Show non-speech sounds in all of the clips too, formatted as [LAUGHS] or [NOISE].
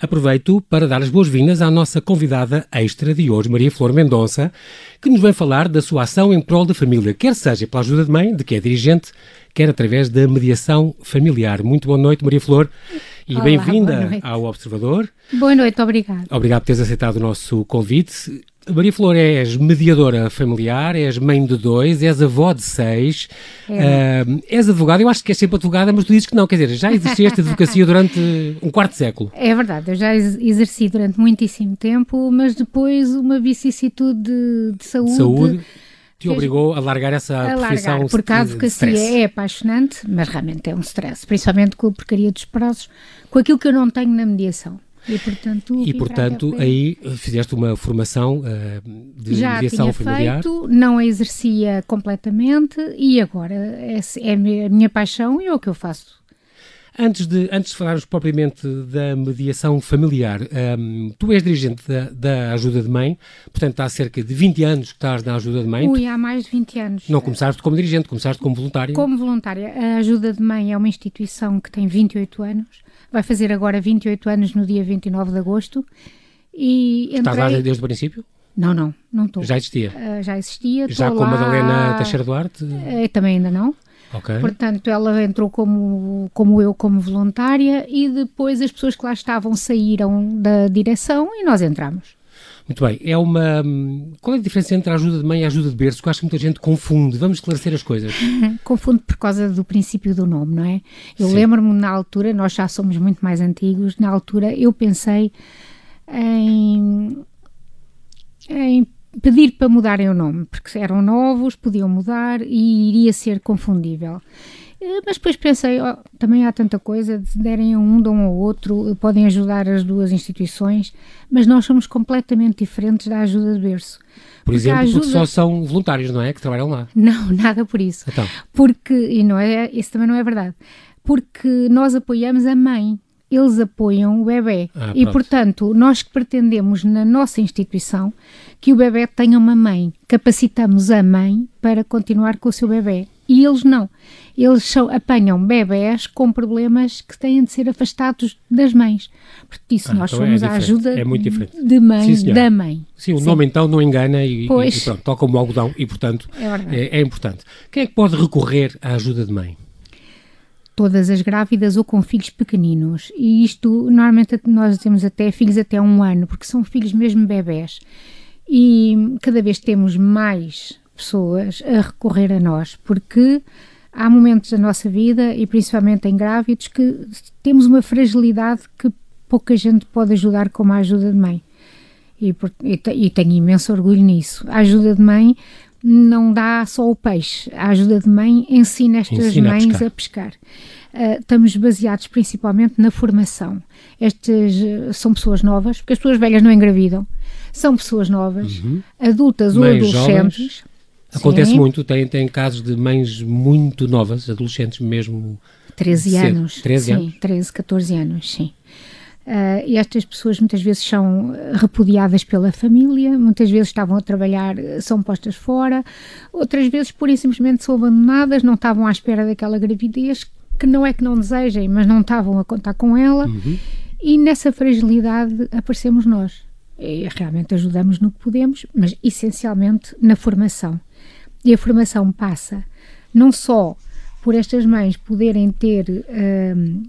Aproveito para dar as boas-vindas à nossa convidada extra de hoje, Maria Flor Mendonça, que nos vem falar da sua ação em prol da família, quer seja pela ajuda de mãe, de que é dirigente, quer através da mediação familiar. Muito boa noite, Maria Flor, e bem-vinda ao Observador. Boa noite, obrigado. Obrigado por teres aceitado o nosso convite. Maria Flor, és mediadora familiar, és mãe de dois, és avó de seis, é. uh, és advogada. Eu acho que és sempre advogada, mas tu dizes que não. Quer dizer, já exerceste [LAUGHS] advocacia durante um quarto de século. É verdade, eu já exerci durante muitíssimo tempo, mas depois uma vicissitude de, de saúde. Saúde te obrigou a largar essa a profissão largar, porque a advocacia é apaixonante, mas realmente é um stress, principalmente com a porcaria dos prazos, com aquilo que eu não tenho na mediação. E portanto, e, portanto aí fizeste uma formação uh, de Já mediação tinha familiar? Feito, não a exercia completamente e agora é, é a minha paixão e é o que eu faço. Antes de, antes de falarmos propriamente da mediação familiar, um, ehm, tu és dirigente da, da, Ajuda de Mãe, portanto há cerca de 20 anos que estás na Ajuda de Mãe. Ui, há mais de 20 anos. Não começaste como dirigente, começaste como voluntária. Como voluntária. A Ajuda de Mãe é uma instituição que tem 28 anos vai fazer agora 28 anos no dia 29 de agosto. E entrei... Estás lá desde o princípio? Não, não, não estou. Já existia? Uh, já existia. Já com a Madalena Teixeira Duarte? Uh, também ainda não. Okay. Portanto, ela entrou como, como eu, como voluntária, e depois as pessoas que lá estavam saíram da direção e nós entramos. Muito bem. É uma. Qual é a diferença entre a ajuda de mãe e a ajuda de berço? Que eu acho que muita gente confunde. Vamos esclarecer as coisas. [LAUGHS] confunde por causa do princípio do nome, não é? Eu lembro-me na altura, nós já somos muito mais antigos, na altura eu pensei em, em pedir para mudarem o nome, porque eram novos, podiam mudar e iria ser confundível. Eh, mas depois pensei, oh, também há tanta coisa, se derem a um, dão ao outro, podem ajudar as duas instituições, mas nós somos completamente diferentes da ajuda de berço. Por porque exemplo, ajuda... porque só são voluntários, não é? Que trabalham lá. Não, [LAUGHS] nada por isso. Então. Porque, e não é, isso também não é verdade, porque nós apoiamos a mãe, eles apoiam o bebê. Ah, e, portanto, nós que pretendemos na nossa instituição que o bebê tenha uma mãe, capacitamos a mãe para continuar com o seu bebê. E eles não. Eles são, apanham bebés com problemas que têm de ser afastados das mães. Por isso, ah, nós então é somos é a ajuda é muito diferente. de mãe, Sim, da mãe. Sim, o Sim. nome então não engana e, e, e pronto, toca como algodão e, portanto, é, é, é importante. Quem é que pode recorrer à ajuda de mãe? todas as grávidas ou com filhos pequeninos. E isto, normalmente, nós temos até filhos até um ano, porque são filhos mesmo bebés. E cada vez temos mais pessoas a recorrer a nós, porque há momentos da nossa vida, e principalmente em grávidos, que temos uma fragilidade que pouca gente pode ajudar com a ajuda de mãe. E, e, e tenho imenso orgulho nisso. A ajuda de mãe não dá só o peixe. A ajuda de mãe ensina estas ensina mães a pescar. A pescar. Uh, estamos baseados principalmente na formação. Estas uh, são pessoas novas, porque as pessoas velhas não engravidam. São pessoas novas, uhum. adultas mães ou adolescentes. Jovens. Acontece Sim. muito, tem, tem casos de mães muito novas, adolescentes mesmo. 13 cedo. anos. 13 sim, anos? 13, 14 anos, sim. Uh, e estas pessoas muitas vezes são repudiadas pela família, muitas vezes estavam a trabalhar, são postas fora, outras vezes pura e simplesmente são abandonadas, não estavam à espera daquela gravidez, que não é que não desejem, mas não estavam a contar com ela, uhum. e nessa fragilidade aparecemos nós. E realmente ajudamos no que podemos, mas essencialmente na formação. E a formação passa não só por estas mães poderem ter. Uh,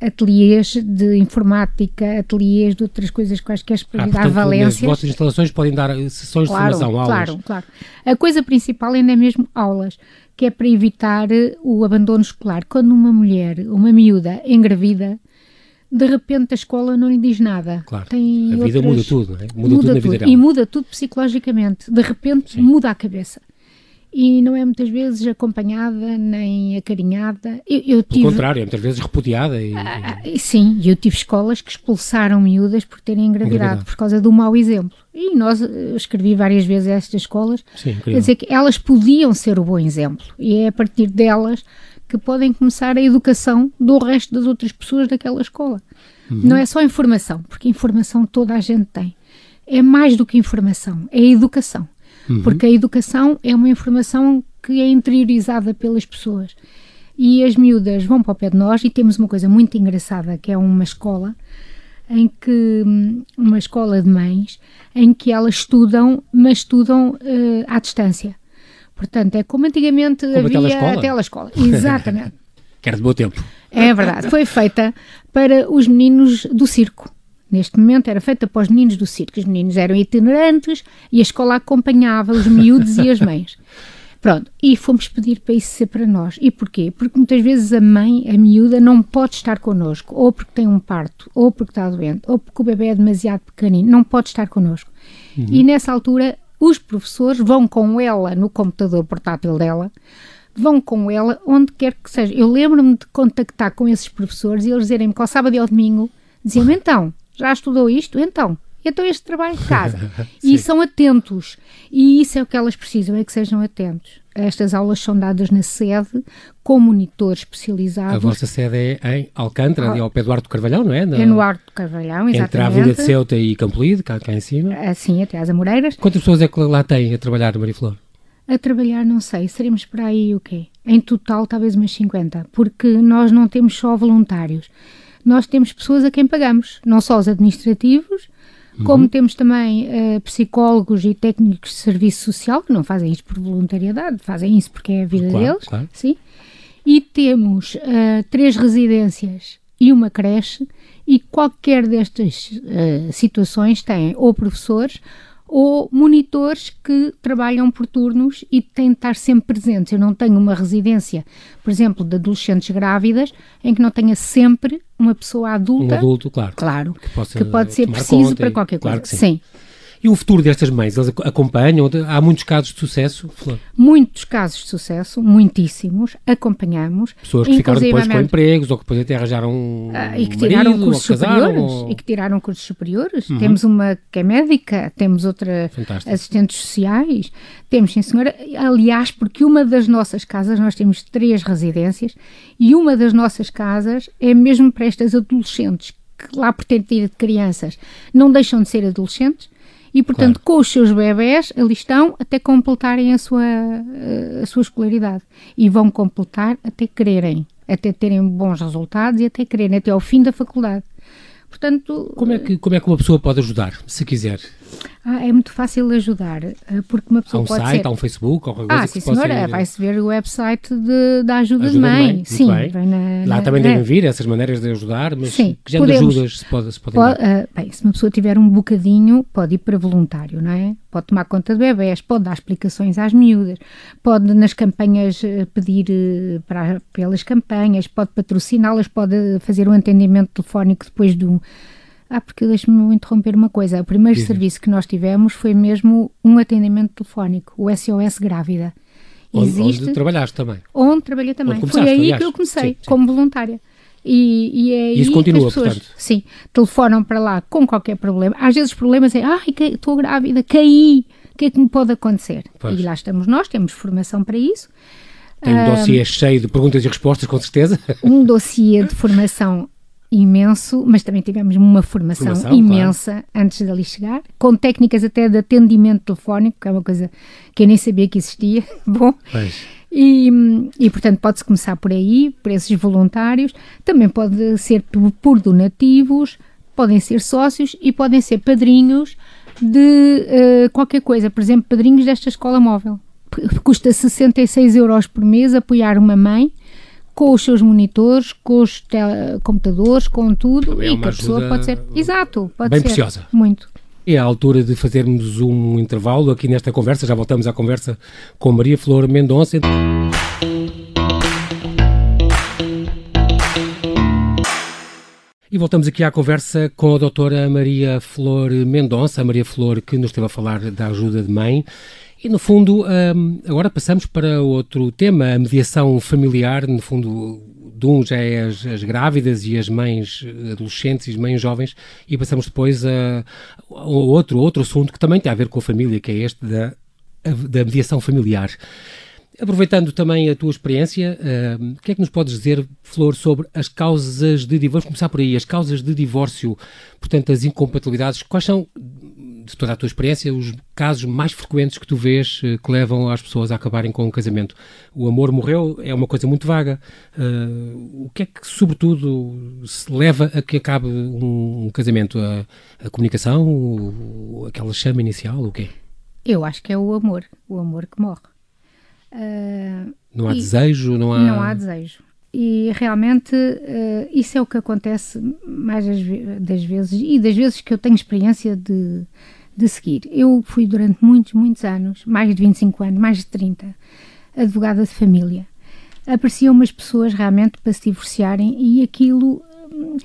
ateliês de informática, ateliês de outras coisas quaisquer para ah, dar valências. As vossas instalações podem dar sessões claro, de formação, aulas. Claro, claro. A coisa principal ainda é mesmo aulas, que é para evitar o abandono escolar. Quando uma mulher, uma miúda, engravida, de repente a escola não lhe diz nada. Claro. Tem a vida outras... muda tudo, não é? Muda, muda tudo na vida dela. E muda tudo psicologicamente. De repente Sim. muda a cabeça e não é muitas vezes acompanhada nem acarinhada. Eu, eu tive... Pelo contrário, é muitas vezes repudiada. E, ah, sim, eu tive escolas que expulsaram miúdas por terem engravidado, engravidado. por causa do mau exemplo. E nós eu escrevi várias vezes a estas escolas, sim, quer dizer que elas podiam ser o bom exemplo e é a partir delas que podem começar a educação do resto das outras pessoas daquela escola. Uhum. Não é só informação, porque informação toda a gente tem. É mais do que informação, é educação. Uhum. Porque a educação é uma informação que é interiorizada pelas pessoas. E as miúdas vão para o pé de nós e temos uma coisa muito engraçada, que é uma escola em que hum, uma escola de mães em que elas estudam, mas estudam uh, à distância. Portanto, é como antigamente como havia a telescola. Exatamente. [LAUGHS] que era de bom tempo. É verdade. Foi feita para os meninos do circo. Neste momento era feita para os meninos do circo. Os meninos eram itinerantes e a escola acompanhava os miúdos e as [LAUGHS] mães. Pronto, e fomos pedir para isso ser para nós. E porquê? Porque muitas vezes a mãe, a miúda, não pode estar connosco, ou porque tem um parto, ou porque está doente, ou porque o bebê é demasiado pequenino, não pode estar connosco. Uhum. E nessa altura, os professores vão com ela no computador portátil dela, vão com ela onde quer que seja. Eu lembro-me de contactar com esses professores e eles dizerem-me que ao sábado e ao domingo diziam-me então, já estudou isto? Então, então este trabalho de casa. [LAUGHS] e são atentos. E isso é o que elas precisam, é que sejam atentos. Estas aulas são dadas na sede, com monitores especializados. A vossa sede é em Alcântara, ali ao pé do Arto Carvalhão, não é? Na... É no Arto Carvalhão, exatamente. Entre a Avenida de Ceuta e Campolide, cá, cá em cima. Ah, sim, até às Amoreiras. Quantas pessoas é que lá têm a trabalhar, Maria Flor? A trabalhar, não sei, seremos para aí o quê? Em total, talvez umas 50, porque nós não temos só voluntários. Nós temos pessoas a quem pagamos, não só os administrativos, Uhum. Como temos também uh, psicólogos e técnicos de serviço social que não fazem isto por voluntariedade, fazem isso porque é a vida claro, deles. Claro. Sim. E temos uh, três residências e uma creche, e qualquer destas uh, situações tem ou professores ou monitores que trabalham por turnos e têm de estar sempre presentes. Eu não tenho uma residência, por exemplo, de adolescentes grávidas, em que não tenha sempre uma pessoa adulta. Um adulto, claro. Claro, que, possa que pode ser preciso para qualquer coisa. Claro sim. sim. E o futuro destas mães, elas acompanham? Há muitos casos de sucesso? Flor? Muitos casos de sucesso, muitíssimos, acompanhamos. Pessoas que ficaram depois com empregos ou que depois até arranjaram um ah, e que tiraram marido, cursos superiores ou... e que tiraram cursos superiores. Uhum. Temos uma que é médica, temos outra Fantástico. assistentes sociais, temos sim senhora, aliás, porque uma das nossas casas, nós temos três residências e uma das nossas casas é mesmo para estas adolescentes que lá por ter tido crianças não deixam de ser adolescentes e, portanto, claro. com os seus bebés, ali estão até completarem a sua, a sua escolaridade. E vão completar até quererem, até terem bons resultados e até quererem, até ao fim da faculdade. Portanto, como é que como é que uma pessoa pode ajudar, se quiser? Ah, é muito fácil ajudar, eh, porque uma pessoa há um pode site, ser... há um Facebook, ou ah, sim, senhora, ser... vai-se ver o website de, da ajuda, ajuda de mãe. De mãe. Sim, na, Lá na, também devem vir essas maneiras de ajudar, mas sim, que género podemos, de ajudas se pode, se pode, pode uh, bem, se uma pessoa tiver um bocadinho, pode ir para voluntário, não é? Pode tomar conta de bebés, pode dar explicações às miúdas, pode nas campanhas eh, pedir para, pelas campanhas, pode patrociná-las, pode fazer um atendimento telefónico depois de um ah, porque deixe-me interromper uma coisa. O primeiro Sim. serviço que nós tivemos foi mesmo um atendimento telefónico, o SOS Grávida. Onde, onde trabalhaste também? Onde trabalhei também. Onde foi aí aliás. que eu comecei, sim, como voluntária. E, e é Isso continua, pessoas, portanto. Sim, telefonam para lá com qualquer problema. Às vezes os problemas é, ai, estou grávida, caí, o que é que me pode acontecer? Pois. E lá estamos nós, temos formação para isso. Tem um dossiê cheio de perguntas e respostas, com certeza. Um dossiê de formação imenso, mas também tivemos uma formação, formação imensa claro. antes de ali chegar, com técnicas até de atendimento telefónico, que é uma coisa que eu nem sabia que existia. [LAUGHS] Bom. E, e, portanto, pode-se começar por aí, por esses voluntários. Também pode ser por, por donativos, podem ser sócios e podem ser padrinhos de uh, qualquer coisa. Por exemplo, padrinhos desta escola móvel. Custa 66 euros por mês apoiar uma mãe com os seus monitores, com os computadores, com tudo, é e que a pessoa pode ser. Exato, pode bem ser. preciosa. Muito. É a altura de fazermos um intervalo aqui nesta conversa. Já voltamos à conversa com Maria Flor Mendonça. E voltamos aqui à conversa com a doutora Maria Flor Mendonça, a Maria Flor que nos esteve a falar da ajuda de mãe e, no fundo, um, agora passamos para outro tema, a mediação familiar. No fundo, de um já é as, as, grávidas e as mães adolescentes e as mães jovens, e passamos depois a, a, outro, outro assunto que também tem a ver com a família, que é este da, da mediação familiar. Aproveitando também a tua experiência, uh, o que é que nos podes dizer, Flor, sobre as causas de divórcio? Vamos começar por aí, as causas de divórcio, portanto, as incompatibilidades, quais são de toda a tua experiência, os casos mais frequentes que tu vês uh, que levam as pessoas a acabarem com o um casamento? O amor morreu é uma coisa muito vaga. Uh, o que é que, sobretudo, se leva a que acabe um, um casamento? A, a comunicação? O, aquela chama inicial? O quê? Eu acho que é o amor. O amor que morre. não há desejo? Não há... não há desejo e realmente uh, isso é o que acontece mais das vezes e das vezes que eu tenho experiência de, de seguir. Eu fui durante muitos, muitos anos, mais de 25 anos, mais de 30, advogada de família. Apareciam umas pessoas realmente para se divorciarem e aquilo hum,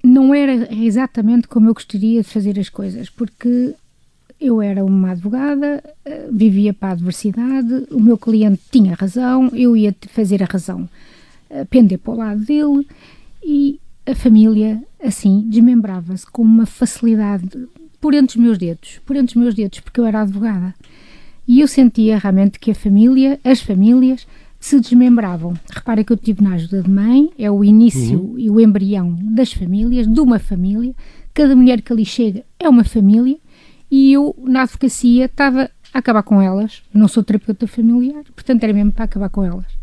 não era exatamente como eu gostaria de fazer as coisas, porque eu era uma advogada, eh, vivia para a adversidade, o meu cliente tinha razão, eu ia fazer a razão pender para o lado dele e a família, assim, desmembrava-se com uma facilidade por entre os meus dedos, por entre os meus dedos, porque eu era advogada. E eu sentia realmente que a família, as famílias, se desmembravam. Repara que eu tive na ajuda de mãe, é o início uhum. e o embrião das famílias, de uma família. Cada mulher que ali chega é uma família e eu, na advocacia, estava a acabar com elas. Não sou terapeuta familiar, portanto era mesmo para acabar com elas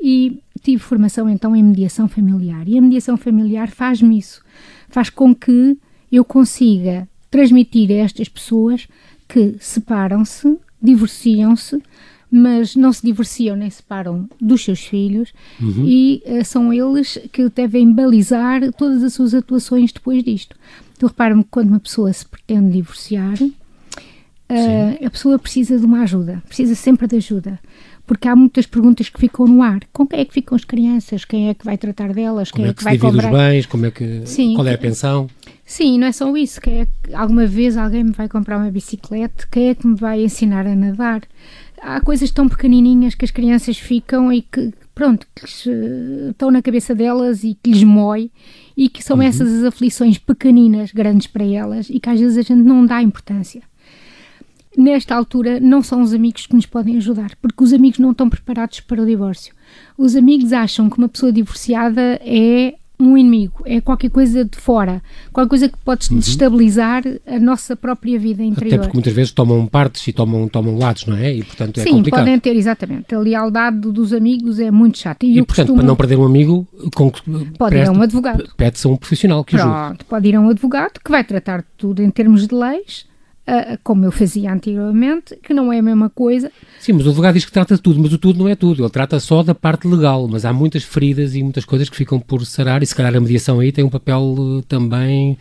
e tive formação então em mediação familiar. E a mediação familiar faz-me isso, faz com que eu consiga transmitir a estas pessoas que separam-se, divorciam-se, mas não se divorciam nem separam dos seus filhos uhum. e uh, são eles que devem balizar todas as suas atuações depois disto. Tu repara-me que quando uma pessoa se pretende divorciar, uh, a pessoa precisa de uma ajuda, precisa sempre de ajuda porque há muitas perguntas que ficam no ar. Com quem é que ficam as crianças? Quem é que vai tratar delas? Como quem é que, que vai comprar? os bens? Como é que, Sim, qual é a pensão? Sim, não é só isso. Quem é que, alguma vez alguém me vai comprar uma bicicleta? Quem é que me vai ensinar a nadar? Há coisas tão pequenininhas que as crianças ficam e que, pronto, que lhes, uh, estão na cabeça delas e que lhes mói e que são uhum. essas as aflições pequeninas, grandes para elas e que às vezes a gente não dá importância nesta altura não são os amigos que nos podem ajudar, porque os amigos não estão preparados para o divórcio. Os amigos acham que uma pessoa divorciada é um inimigo, é qualquer coisa de fora, qualquer coisa que pode uhum. destabilizar a nossa própria vida interior. Até porque muitas vezes tomam partes e tomam, tomam lados, não é? E portanto é Sim, complicado. podem ter, exatamente. A lealdade dos amigos é muito chata. E, e portanto, costumo... para não perder um amigo, com... pode ir a um advogado. Pede-se a um profissional que Pronto, ajude. pode ir a um advogado que vai tratar de tudo em termos de leis uh, como eu fazia anteriormente, que não é a mesma coisa. Sim, mas o advogado diz que trata de tudo, mas o tudo não é tudo. Ele trata só da parte legal, mas há muitas feridas e muitas coisas que ficam por sarar e se calhar a mediação aí tem um papel uh, também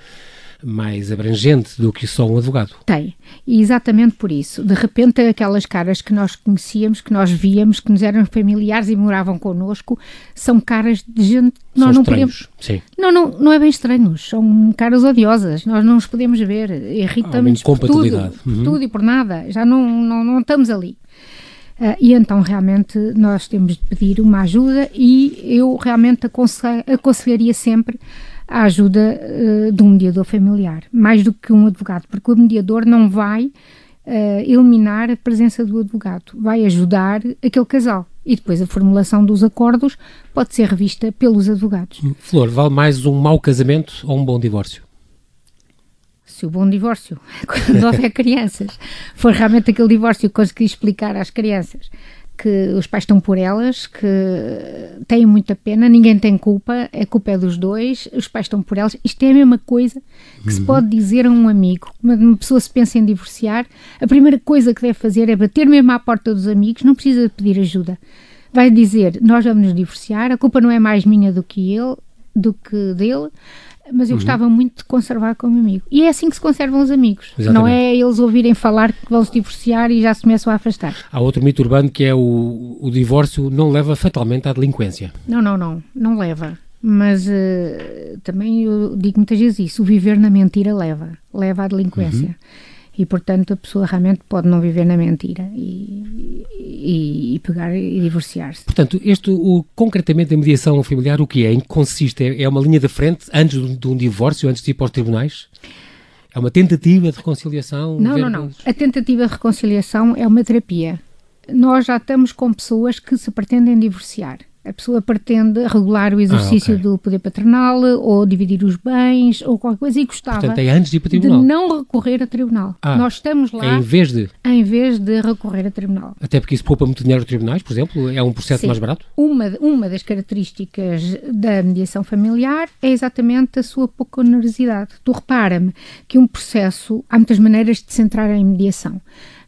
mais abrangente do que só um advogado. Tem, e exatamente por isso. De repente, aquelas caras que nós conhecíamos, que nós víamos, que nos eram familiares e moravam connosco, são caras de gente que nós são não estranhos, podemos. Sim. Não, não, não é bem estranhos, são caras odiosas, nós não os podemos ver, irritamos por tudo, uhum. por tudo e por nada, já não, não, não estamos ali. Uh, e então realmente nós temos de pedir uma ajuda e eu realmente aconselharia sempre a ajuda uh, de um mediador familiar, mais do que um advogado, porque o mediador não vai uh, eliminar a presença do advogado, vai ajudar aquele casal. E depois a formulação dos acordos pode ser revista pelos advogados. Flor, vale mais um mau casamento ou um bom divórcio? Se o bom divórcio, [LAUGHS] quando houver crianças, for realmente aquele divórcio que consegui explicar às crianças que os pais estão por elas, que têm muita pena, ninguém tem culpa, a culpa é dos dois, os pais estão por elas. Isto é a mesma coisa que uhum. se pode dizer a um amigo. Quando uma pessoa se pensa em divorciar, a primeira coisa que deve fazer é bater mesmo à porta dos amigos, não precisa pedir ajuda. Vai dizer: Nós vamos nos divorciar, a culpa não é mais minha do que ele, do que dele mas eu uhum. gostava muito de conservar como amigo. E é assim que se conservam os amigos. Exatamente. Não é eles ouvirem falar que vão se divorciar e já se começam a afastar. Há outro mito urbano que é o, o divórcio não leva fatalmente à delinquência. Não, não, não. Não leva. Mas uh, também eu digo muitas vezes isso: o viver na mentira leva. Leva à delinquência. Uhum e portanto a pessoa realmente pode não viver na mentira e, e, e pegar e divorciar-se. Portanto, este, o, concretamente a mediação familiar, o que é? Em que consiste? É, é uma linha de frente antes de, de um divórcio, antes de ir para os tribunais? É uma tentativa de reconciliação? Não, não, não. A tentativa de reconciliação é uma terapia. Nós já estamos com pessoas que se pretendem divorciar. A pessoa pretende regular o exercício Ah, ok. do poder paternal ou dividir os bens ou qualquer coisa e gostava Portanto, é antes de ir para o de tribunal. não recorrer a tribunal. Ah, Nós estamos É lá em vez de. em vez de recorrer a tribunal. Até porque isso poupa muito dinheiro aos tribunais, por exemplo, é um processo Sim. mais barato. Uma, uma das características da mediação familiar é exatamente a sua pouca onerosidade. Tu repara-me que um processo, há muitas maneiras de se entrar em mediação,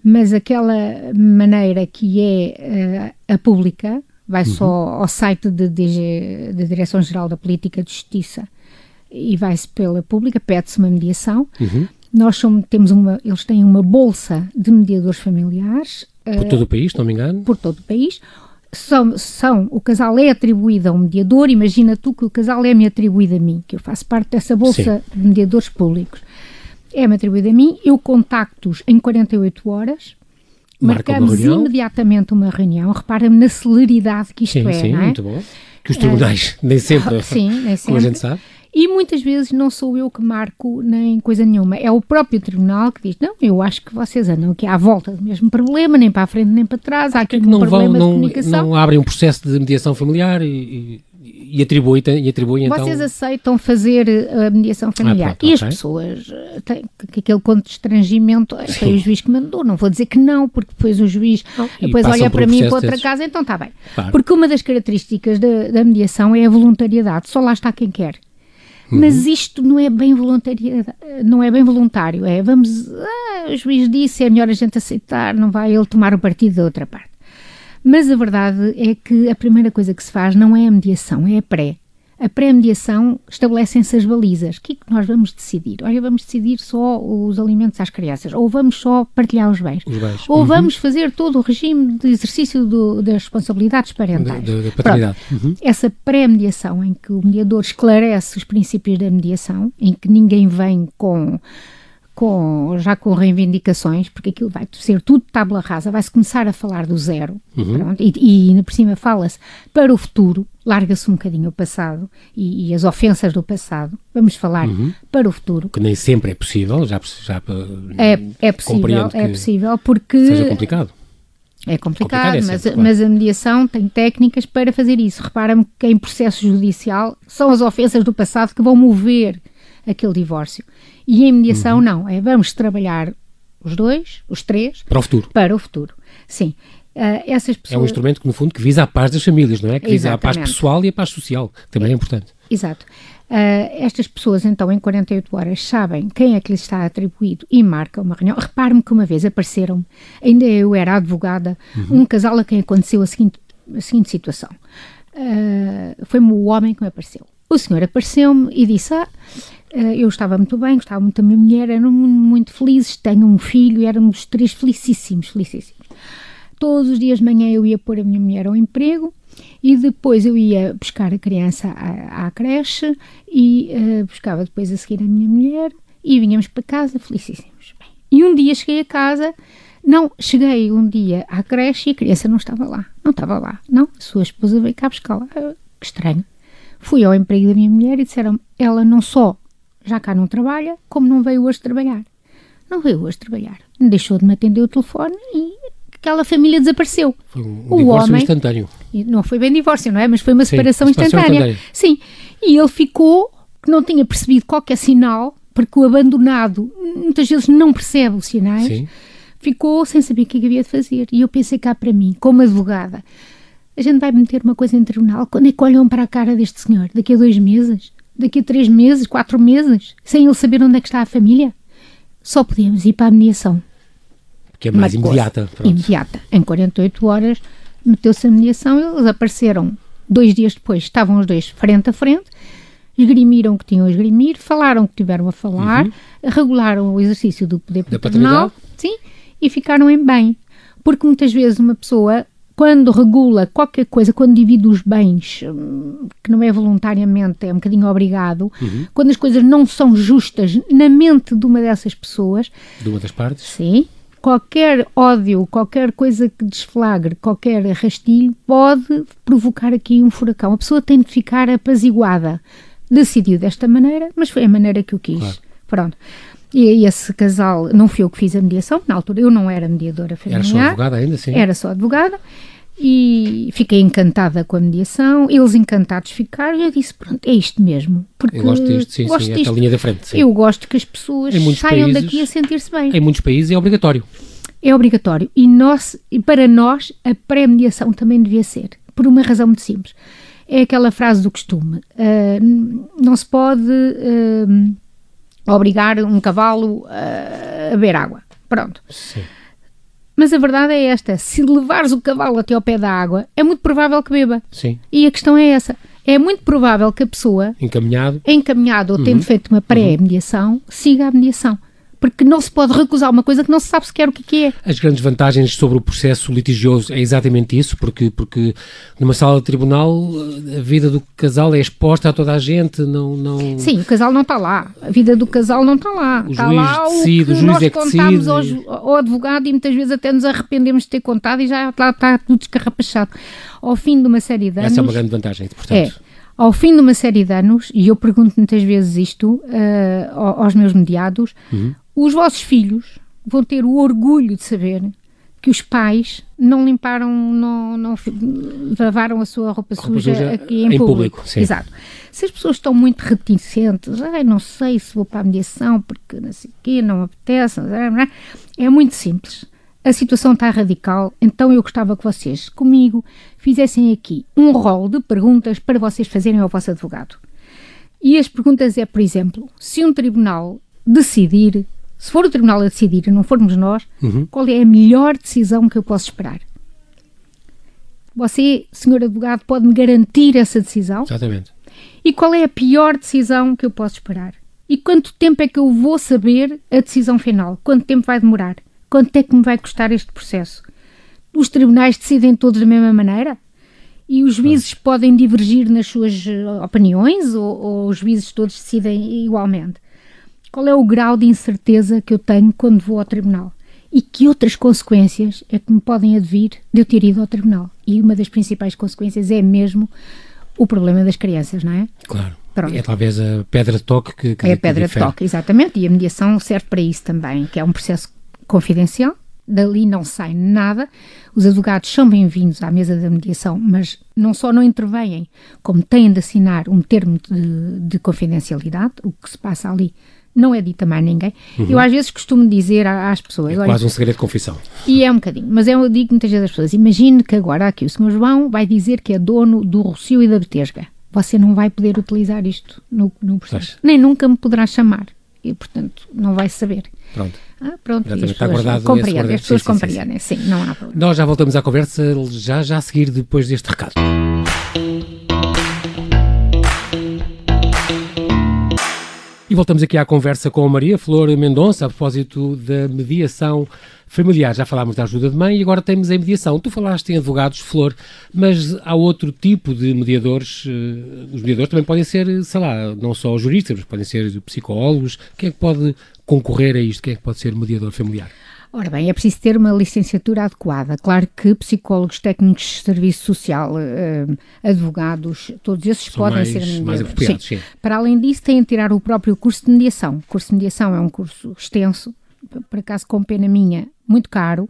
mas aquela maneira que é eh, a pública, vai só ao site da Direção-Geral da Política de Justiça e vai-se pela pública, pede-se uma mediação. Uhum. Nós somos, temos uma, eles têm uma bolsa de mediadores familiares Por todo o país, se não me engano. por todo o país. São, são, o casal é atribuído a um mediador, imagina tu que o casal é-me atribuído a mim, que eu faço parte dessa bolsa de mediadores públicos. É-me atribuído a mim, eu contacto-os em 48 horas, Marca uma marcamos reunião. imediatamente uma reunião, repara-me na celeridade que isto Sim, é, sim, é? muito bom. Que os tribunais nem sempre, [LAUGHS] Sim, nem como a sempre. gente sabe. E muitas vezes não sou eu que marco nem coisa nenhuma. É o próprio tribunal que diz: Não, eu acho que vocês andam aqui à volta do mesmo problema, nem para a frente nem para trás. Há aqui é que um não vão, problema de não, comunicação. não abrem um processo de mediação familiar e, e, e atribuem, e atribuem então. Vocês aceitam fazer eh, a mediação familiar. pronto, e as pessoas eh, têm que, que aquele conto de estrangimento eh, foi o juiz que mandou. Não vou dizer que não, porque depois o juiz e depois olha para mim e para outra desses. casa, então está bem. Claro. Porque uma das características da, da mediação é a voluntariedade. Só lá está quem quer. Uhum. Mas isto não é bem voluntariedade, não é bem voluntário. É vamos, ah, o juiz disse, é melhor a gente aceitar, não vai ele tomar o partido da outra parte. Mas a verdade é que a primeira coisa que se faz não é a mediação, é a pré. A pré-mediação estabelecem-se as balizas. O que é que nós vamos decidir? Olha, vamos decidir só os alimentos às crianças, ou vamos só partilhar os bens, Os bens. ou Uhum. vamos fazer todo o regime de exercício do- das responsabilidades Da, parentais. da- paternidade. Uhum. Essa pré-mediação, em que o mediador esclarece os princípios da mediação, em que ninguém vem com, com já com reivindicações, porque aquilo vai ser tudo tábula rasa, vai-se começar a falar do zero, pronto, e, e ainda por cima fala-se para o futuro, larga-se um bocadinho o passado e, e as ofensas do passado, vamos falar para o futuro. Que nem sempre é possível, já, já É, é possível, é possível, porque seja complicado. É Complicado complicado, é mas, claro. mas a mediação tem técnicas para fazer isso. Repara-me que em processo judicial são as ofensas do passado que vão mover aquele divórcio. E em mediação, Uhum. não. É vamos trabalhar os dois, os três, Para o futuro. para o futuro. Sim. Ah, essas É um pessoas. instrumento que, no fundo, que visa a paz das famílias, não é? Que visa a paz pessoal e a paz social, que também é importante. Exato. Ah, estas pessoas, então, em 48 horas, sabem quem é que lhes está atribuído e marcam uma reunião. Repare-me que uma vez apareceram, ainda eu era advogada, um casal a quem aconteceu a seguinte, a seguinte situação. Ah, Foi-me o homem que me apareceu. O senhor apareceu-me e disse: Ah, ah, eu estava muito bem, gostava muito da minha mulher, eram muito felizes, tenho um filho, éramos três felicíssimos, felicíssimos. Todos os dias de manhã eu ia pôr a minha mulher ao emprego e depois eu ia buscar a criança à, à creche e eh, buscava depois a seguir a minha mulher e vinhamos para casa felicíssimos. Bem, e um dia cheguei a casa, não, cheguei um dia à creche e a criança não estava lá. Não estava lá, não. A sua esposa veio cá buscá-la. Ah, Que estranho. Fui ao emprego da minha mulher e disseram ela não só já cá não trabalha, como não veio hoje trabalhar. Não veio hoje trabalhar. Deixou de me atender o telefone e aquela família desapareceu. Foi um, O um divórcio homem- instantâneo. E não foi bem divórcio, não é? Mas foi uma Sim, separação instantânea. instantânea. Sim. E ele ficou, que não tinha percebido qualquer sinal, porque o abandonado muitas vezes não percebe os sinais, Sim. ficou sem saber o que é que havia de fazer. E eu pensei cá para mim, como advogada, a gente vai meter uma coisa em tribunal, quando é que olham para a cara deste senhor? Daqui a dois meses? Daqui a três meses? Quatro meses? Sem ele saber onde é que está a família? Só podíamos ir para a mediação Que é mais marcou-se. imediata. Pronto. Imediata. Em 48 horas meteu-se a mediação, eles apareceram dois dias depois, estavam os dois frente a frente, esgrimiram o que tinham a esgrimir, falaram o que tiveram a falar, regularam o exercício do poder Uhum. Paternal, sim, e ficaram em bem. Porque muitas vezes uma pessoa, quando regula qualquer coisa, quando divide os bens, hum, que não é voluntariamente, é um bocadinho obrigado, Uhum. quando as coisas não são justas na mente de uma dessas pessoas, De uma das partes. Sim. Qualquer ódio, qualquer coisa que desflagre, qualquer rastilho pode provocar aqui um furacão. A pessoa tem de ficar apaziguada. Decidiu desta maneira, mas foi a maneira que eu quis. Claro. Pronto. E esse casal, não fui eu que fiz a mediação, na altura eu não era mediadora Era familiar. só advogada ainda, sim. Era só advogada. e fiquei encantada com a mediação, eles encantados ficaram e eu disse, pronto, é isto mesmo. Porque Eu gosto disto, sim, gosto sim, disto. esta linha da frente. Sim. Eu gosto que as pessoas saiam países- daqui a sentir-se bem. Em muitos países é obrigatório. É obrigatório. E, nós, para nós, a pré-mediação também devia ser. Por uma razão muito simples. É aquela frase do costume. n- não se pode ah, obrigar um cavalo a beber água. Pronto. Sim. Mas a verdade é esta: se levares o cavalo até ao pé da água, é muito provável que beba. Sim. E a questão é essa: é muito provável que a pessoa, Encaminhado. encaminhada ou tendo feito uma pré-mediação, siga a mediação. Porque não se pode recusar uma coisa que não se sabe sequer o que que é. As grandes vantagens sobre o processo litigioso é exatamente isso, porque, porque numa sala de tribunal a vida do casal é exposta a toda a gente, não... não... Sim, o casal não está lá. A vida do casal não está lá. O está juiz lá o decide, que o juiz nós é decide. ao, advogado e muitas vezes até nos arrependemos de ter contado e já lá está tudo escarrapachado. Ao fim de uma série de anos... Essa é uma grande vantagem, É. portanto. Ao fim de uma série de anos, e eu pergunto muitas vezes isto ao- aos meus mediados, Uhum. Os vossos filhos vão ter o orgulho de saber que os pais não limparam, não, não lavaram a sua roupa, Roupa suja, suja aqui em, em público. público. Exato. Se as pessoas estão muito reticentes, ai, não sei se vou para a mediação porque não sei o quê, não me apetece, é muito simples. A situação está radical, então eu gostava que vocês, comigo, fizessem aqui um rol de perguntas para vocês fazerem ao vosso advogado. E as perguntas é, por exemplo, se um tribunal decidir, se for o tribunal a decidir e não formos nós, Uhum. qual é a melhor decisão que eu posso esperar? Você, senhor advogado, pode-me garantir essa decisão? Exatamente. E qual é a pior decisão que eu posso esperar? E quanto tempo é que eu vou saber a decisão final? Quanto tempo vai demorar? Quanto é que me vai custar este processo? Os tribunais decidem todos da mesma maneira? E os juízes podem divergir nas suas eh, opiniões ou, ou os juízes todos decidem igualmente? Qual é o grau de incerteza que eu tenho quando vou ao tribunal? E que outras consequências é que me podem advir de eu ter ido ao tribunal? E uma das principais consequências é mesmo o problema das crianças, não é? Claro. Pronto. É talvez a pedra de toque que, que É a pedra de toque, exatamente, e a mediação serve para isso também, que é um processo confidencial, dali não sai nada. Os advogados são bem-vindos à mesa da mediação, mas não só não intervêm, como têm de assinar um termo de, de confidencialidade, o que se passa ali não é dito a mais ninguém. Eu às vezes costumo dizer às pessoas, É quase um segredo de confissão. e é um bocadinho, mas eu digo muitas vezes às pessoas: imagine que agora aqui o Sr. João vai dizer que é dono do Rocio e da Betesga. Você não vai poder utilizar isto no, no processo. Nem nunca me poderá chamar. E, portanto, não vai saber. Pronto. Ah, pronto, Exatamente, está guardado compreendem. As pessoas sim, sim, sim, compreendem, sim, não há problema. Nós já voltamos à conversa, já já a seguir depois deste recado. Voltamos aqui à conversa com a Maria Flor Mendonça a propósito da mediação familiar. Já falámos da ajuda de mãe e agora temos a mediação. Tu falaste em advogados, Flor, mas há outro tipo de mediadores. eh, Os mediadores também podem ser, sei lá, não só juristas, mas podem ser psicólogos. Quem é que pode concorrer a isto? Quem é que pode ser mediador familiar? Ora bem, é preciso ter uma licenciatura adequada. Claro que psicólogos, técnicos de serviço social, eh, advogados, todos esses São podem mais- ser mediadores. apropriados, sim. Para além disso, têm de tirar o próprio curso de mediação. O curso de mediação é um curso extenso, por acaso com pena minha, muito caro,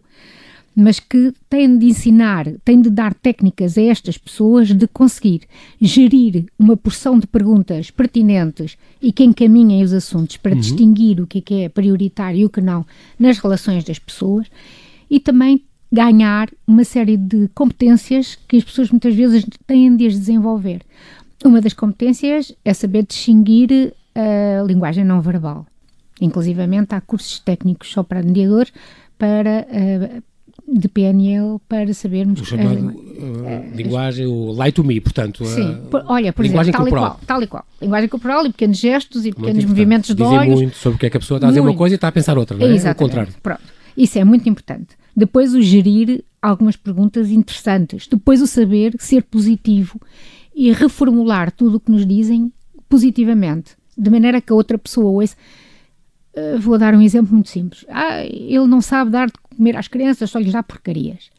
mas que tem de ensinar, tem de dar técnicas a estas pessoas de conseguir gerir uma porção de perguntas pertinentes e que encaminhem os assuntos para distinguir o que é que é prioritário e o que não nas relações das pessoas e também ganhar uma série de competências que as pessoas muitas vezes têm de as desenvolver. Uma das competências é saber distinguir a linguagem não verbal. Inclusivamente há cursos técnicos só para mediadores, para, eh, de PNL, para sabermos... O chamado uh, linguagem, o lie to me, portanto. Sim, por- olha, por exemplo, tal corporal. e, qual, tal e qual. Linguagem corporal e pequenos gestos e muito pequenos movimentos de Dizem olhos. muito sobre o que é que a pessoa está a dizer uma Muito. coisa e está a pensar outra, não é? O Exatamente. contrário. Pronto. Isso é muito importante. Depois o gerir algumas perguntas interessantes. Depois o saber ser positivo e reformular tudo o que nos dizem positivamente. De maneira que a outra pessoa ouça. Uh, vou dar um exemplo muito simples. Ah, ele não sabe dar de comer às crianças, só lhes dá porcarias.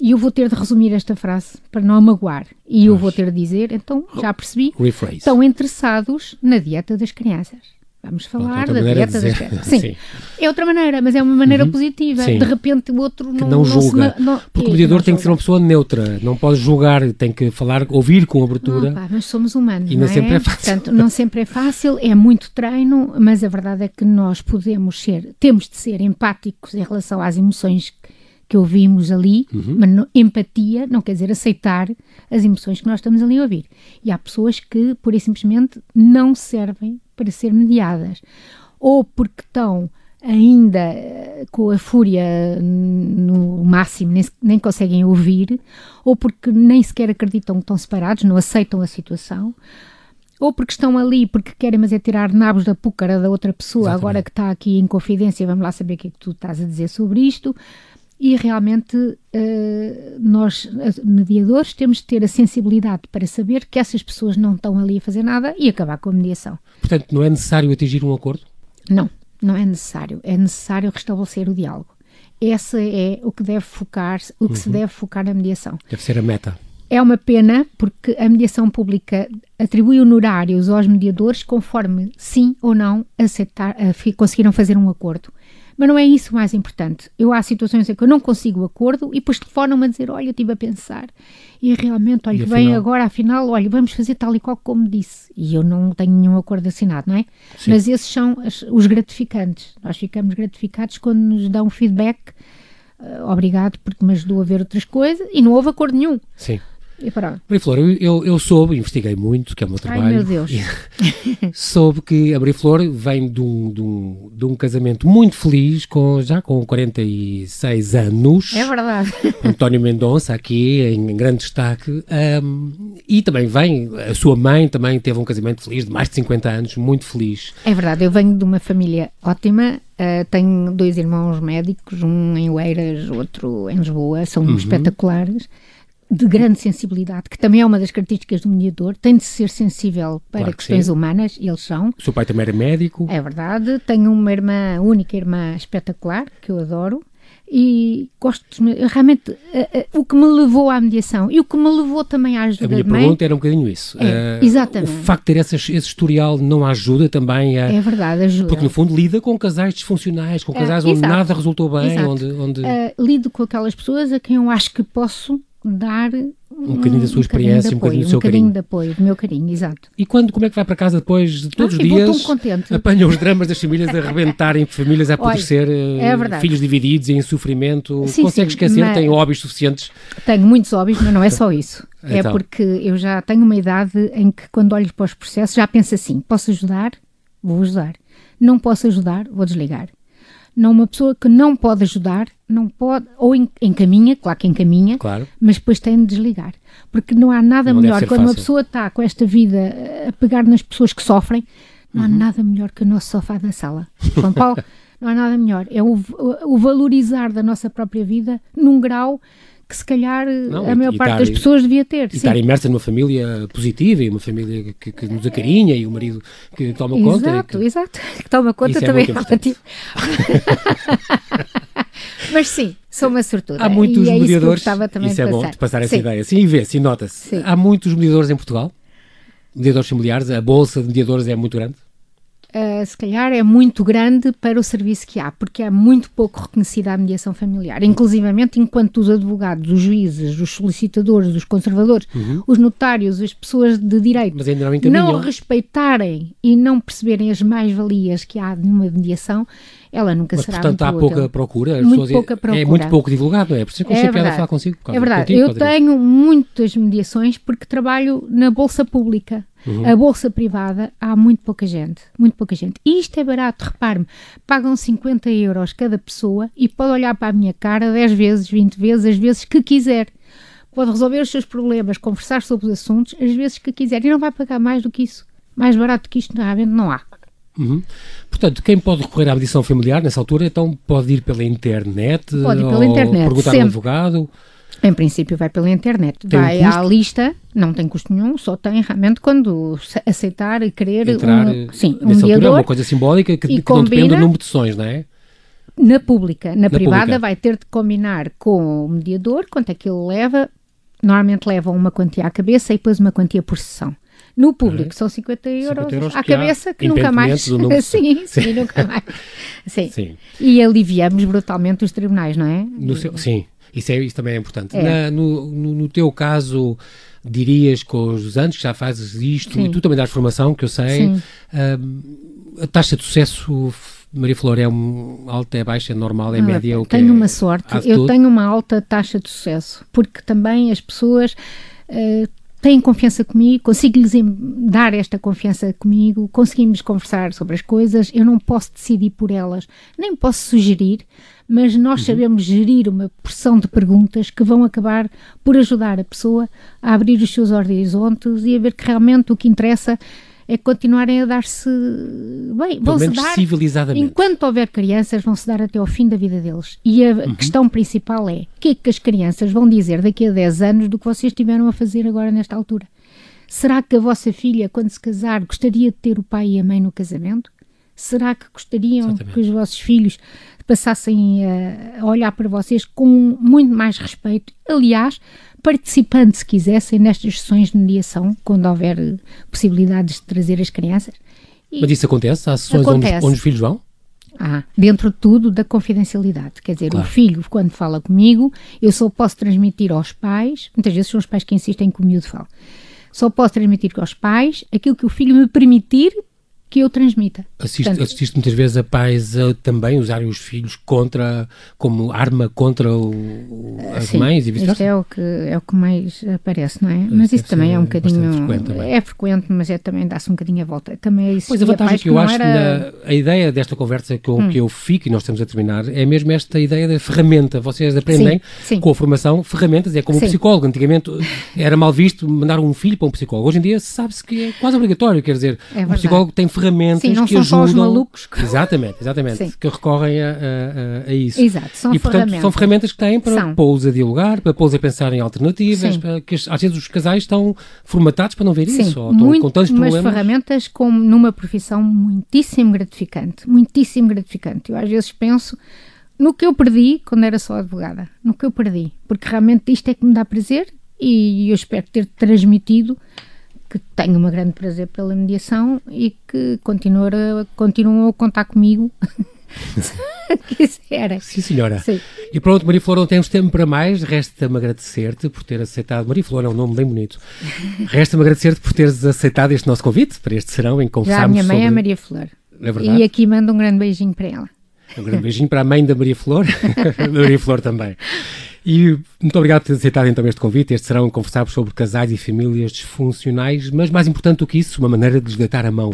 E eu vou ter de resumir esta frase para não a magoar. E eu vou ter de dizer, então, já percebi, Rephrase. estão interessados na dieta das crianças. Vamos falar da dieta das Sim. Sim. é outra maneira, mas é uma maneira uhum. positiva. Sim. De repente o outro não, não julga. Não se, Porque o mediador tem que ser uma pessoa neutra, não pode julgar, tem que falar, ouvir com abertura. Opa, mas somos humanos. E não, é? sempre é fácil. Portanto, não sempre é fácil, é muito treino, mas a verdade é que nós podemos ser, temos de ser empáticos em relação às emoções que ouvimos ali, uhum. mas empatia não quer dizer aceitar as emoções que nós estamos ali a ouvir. E há pessoas que, por e simplesmente, não servem para ser mediadas. Ou porque estão ainda eh, com a fúria no máximo, nem, nem conseguem ouvir, ou porque nem sequer acreditam que estão separados, não aceitam a situação, ou porque estão ali porque querem, mas é tirar nabos da púcara da outra pessoa, Exatamente. agora que está aqui em confidência, vamos lá saber o que é que tu estás a dizer sobre isto e realmente uh, nós, mediadores, temos de ter a sensibilidade para saber que essas pessoas não estão ali a fazer nada e acabar com a mediação. Portanto, não é necessário atingir um acordo? Não, não é necessário. É necessário restabelecer o diálogo. Esse é o que deve focar, o que uhum. se deve focar na mediação. Deve ser a meta. É uma pena porque a mediação pública atribui honorários aos mediadores conforme sim ou não aceitar, conseguiram fazer um acordo. Mas não é isso o mais importante. Eu há situações em que eu não consigo acordo e depois telefonam-me a dizer: Olha, eu estive a pensar e realmente, olha, vem agora, afinal, olha, vamos fazer tal e qual como disse. E eu não tenho nenhum acordo assinado, não é? Sim. Mas esses são os gratificantes. Nós ficamos gratificados quando nos dão feedback. Uh, obrigado porque me ajudou a ver outras coisas e não houve acordo nenhum. Sim. E pronto. Maria Flor, eu, eu, soube, investiguei muito, que é o meu trabalho. Ai, meu Deus. [LAUGHS] soube que a Maria Flor vem de um, de, um, de um casamento muito feliz, com, já com 46 anos. É verdade. [LAUGHS] António Mendonça, aqui em, grande destaque. Um, e também vem, a sua mãe também teve um casamento feliz, de mais de 50 anos, muito feliz. É verdade, eu venho de uma família ótima. Uh, tenho dois irmãos médicos, um em Oeiras, outro em Lisboa, são uhum. espetaculares de grande sensibilidade, que também é uma das características do mediador, tem de ser sensível para claro que questões sim. humanas, e eles são. O seu pai também era médico. É verdade, tenho uma irmã, única irmã espetacular, que eu adoro, e gosto de, realmente uh, uh, o que me levou à mediação e o que me levou também à ajuda a minha pergunta era um bocadinho isso é, uh, exatamente o facto de ter esse, esse historial não ajuda também a é verdade ajuda porque no fundo lida com casais disfuncionais com casais onde exato, nada resultou bem exato. onde, onde... lido com aquelas pessoas a quem eu acho que posso dar um bocadinho da sua um experiência, um bocadinho do seu um carinho. de apoio, do meu carinho, exato. E quando, como é que vai para casa depois de todos ah, os dias? contente. Apanha os dramas das famílias a arrebentarem, famílias a apodrecer, é filhos divididos em sofrimento. Sim, Consegue sim, esquecer? Mas... Tem hobbies suficientes? Tenho muitos hobbies, mas não é só isso. [LAUGHS] É então. É porque eu já tenho uma idade em que quando olho para os processos já penso assim, posso ajudar? Vou ajudar. Não posso ajudar? Vou desligar não uma pessoa que não pode ajudar, não pode, ou encaminha, claro que encaminha, claro. mas depois tem de desligar. Porque não há nada não melhor quando fácil. uma pessoa está com esta vida a pegar nas pessoas que sofrem, não uhum. há nada melhor que o nosso sofá da sala. João Paulo, [LAUGHS] não há nada melhor. É o, o, valorizar da nossa própria vida num grau que se calhar não, a maior parte das pessoas devia ter. E sim. estar imersa numa família positiva e uma família que, que nos acarinha e o marido que toma conta. Exato, exato. [LAUGHS] Que toma conta é também é relativo. [LAUGHS] Mas sim, sou uma sortuda. Há muitos é mediadores. Isso, isso é bom de passar essa sim. ideia. Sim, e vê-se, nota-se. Há muitos mediadores em Portugal, mediadores familiares, a bolsa de mediadores é muito grande uh, se calhar é muito grande para o serviço que há, porque é muito pouco reconhecida a mediação familiar. Inclusivamente, enquanto os advogados, os juízes, os solicitadores, os conservadores, uhum. os notários, as pessoas de direito não, não respeitarem e não perceberem as mais-valias que há numa mediação, ela nunca Mas, será portanto, muito há pouca procura. Muito pouca procura. É muito pouco divulgado, não é? Por isso é que eu é a falar consigo. É verdade. Contigo, eu tenho muitas mediações porque trabalho na Bolsa Pública. Uhum. A bolsa privada há muito pouca gente, muito pouca gente. E isto é barato, repare-me, pagam 50 euros cada pessoa e pode olhar para a minha cara 10 vezes, 20 vezes, as vezes que quiser. Pode resolver os seus problemas, conversar sobre os assuntos, as vezes que quiser. E não vai pagar mais do que isso. Mais barato do que isto, realmente, não há. Uhum. Portanto, quem pode recorrer à mediação familiar nessa altura, então pode ir pela internet, pode ir pela internet, perguntar sempre. ao advogado. Em princípio vai pela internet, tem vai um à lista, não tem custo nenhum, só tem realmente quando aceitar e querer Entrar, um, sim, um mediador. é uma coisa simbólica que, que não depende do número de sessões, não é? Na pública, na, na privada pública. vai ter de combinar com o mediador quanto é que ele leva, normalmente leva uma quantia à cabeça e depois uma quantia por sessão. No público são 50 euros, 50 euros à cabeça que nunca mais. [LAUGHS] sim, sim, nunca mais. [LAUGHS] Sim. sim. E aliviamos brutalmente os tribunais, não é? Seu, sim, isso, é, isso também é importante. É. Na, no, no, no, teu caso, dirias com os anos que já fazes isto sim. e tu também dás formação, que eu sei, uh, a taxa de sucesso Maria Flor é um, alta, é baixa, é normal, é ah, média? Eu tenho é, uma sorte, eu tenho uma alta taxa de sucesso, porque também as pessoas uh, têm confiança comigo, consigo-lhes dar esta confiança comigo, conseguimos conversar sobre as coisas, eu não posso decidir por elas, nem posso sugerir, mas nós uhum. sabemos gerir uma porção de perguntas que vão acabar por ajudar a pessoa a abrir os seus horizontes e a ver que realmente o que interessa é continuarem a dar-se bem, vão-se dar. Enquanto houver crianças, vão-se dar até ao fim da vida deles. E a uhum. questão principal é: o que é que as crianças vão dizer daqui a 10 anos do que vocês estiveram a fazer agora nesta altura? Será que a vossa filha, quando se casar, gostaria de ter o pai e a mãe no casamento? Será que gostariam Exatamente. que os vossos filhos passassem a olhar para vocês com muito mais respeito? Aliás, participando, se quisessem, nestas sessões de mediação, quando houver possibilidades de trazer as crianças. E Mas isso acontece? Há sessões acontece. Onde, onde, os filhos vão? Ah, dentro de tudo da confidencialidade. Quer dizer, claro. o filho, quando fala comigo, eu só posso transmitir aos pais, muitas vezes são os pais que insistem que o miúdo fala, só posso transmitir aos pais aquilo que o filho me permitir que eu transmita. Assiste, Portanto, assiste muitas vezes a pais a também usarem os filhos contra, como arma contra o, as sim, mães e vice-versa? é o, que, é o que mais aparece, não é? Mas isso também é um bocadinho... Frequente é frequente, mas é, também dá-se um bocadinho a volta. Também pois a vantagem que eu acho era... na, a ideia desta conversa eu, hum. que eu fico, e nós estamos a terminar, é mesmo esta ideia da ferramenta. Vocês aprendem sim, sim. com a formação ferramentas, é como o psicólogo. Antigamente era mal visto mandar um filho para um psicólogo. Hoje em dia sabe-se que é quase obrigatório, quer dizer, é um psicólogo tem ferramentas ferramentas Sim, não que são ajudam. Só os malucos. Exatamente, exatamente. Sim. Que recorrem a, a, a, isso. Exato, são e, portanto, ferramentas. são ferramentas que têm para pô-los a dialogar, para pô-los a pensar em alternativas, para que às vezes os casais estão formatados para não ver Sim, isso, ou estão com tantos problemas. Mas ferramentas como numa profissão muitíssimo gratificante, muitíssimo gratificante. Eu às vezes penso no que eu perdi quando era só advogada, no que eu perdi, porque realmente isto é que me dá prazer e eu espero ter transmitido que tenho um grande prazer pela mediação e que continuam, continuam a contar comigo. [LAUGHS] quiser. Sim, senhora. Sim. E pronto, Maria Flor, não temos tempo para mais. Resta-me agradecer-te por ter aceitado. Maria Flor é um nome bem bonito. Resta-me agradecer-te por teres aceitado este nosso convite para este serão em conversarmos Já a minha mãe sobre... é Maria Flor. É verdade. E aqui mando um grande beijinho para ela. Um grande beijinho para a mãe da Maria Flor, [LAUGHS] da Maria Flor também. E muito obrigado por ter aceitado então este convite. Este serão conversar sobre casais e famílias disfuncionais, mas mais importante do que isso, uma maneira de lhes deitar a mão.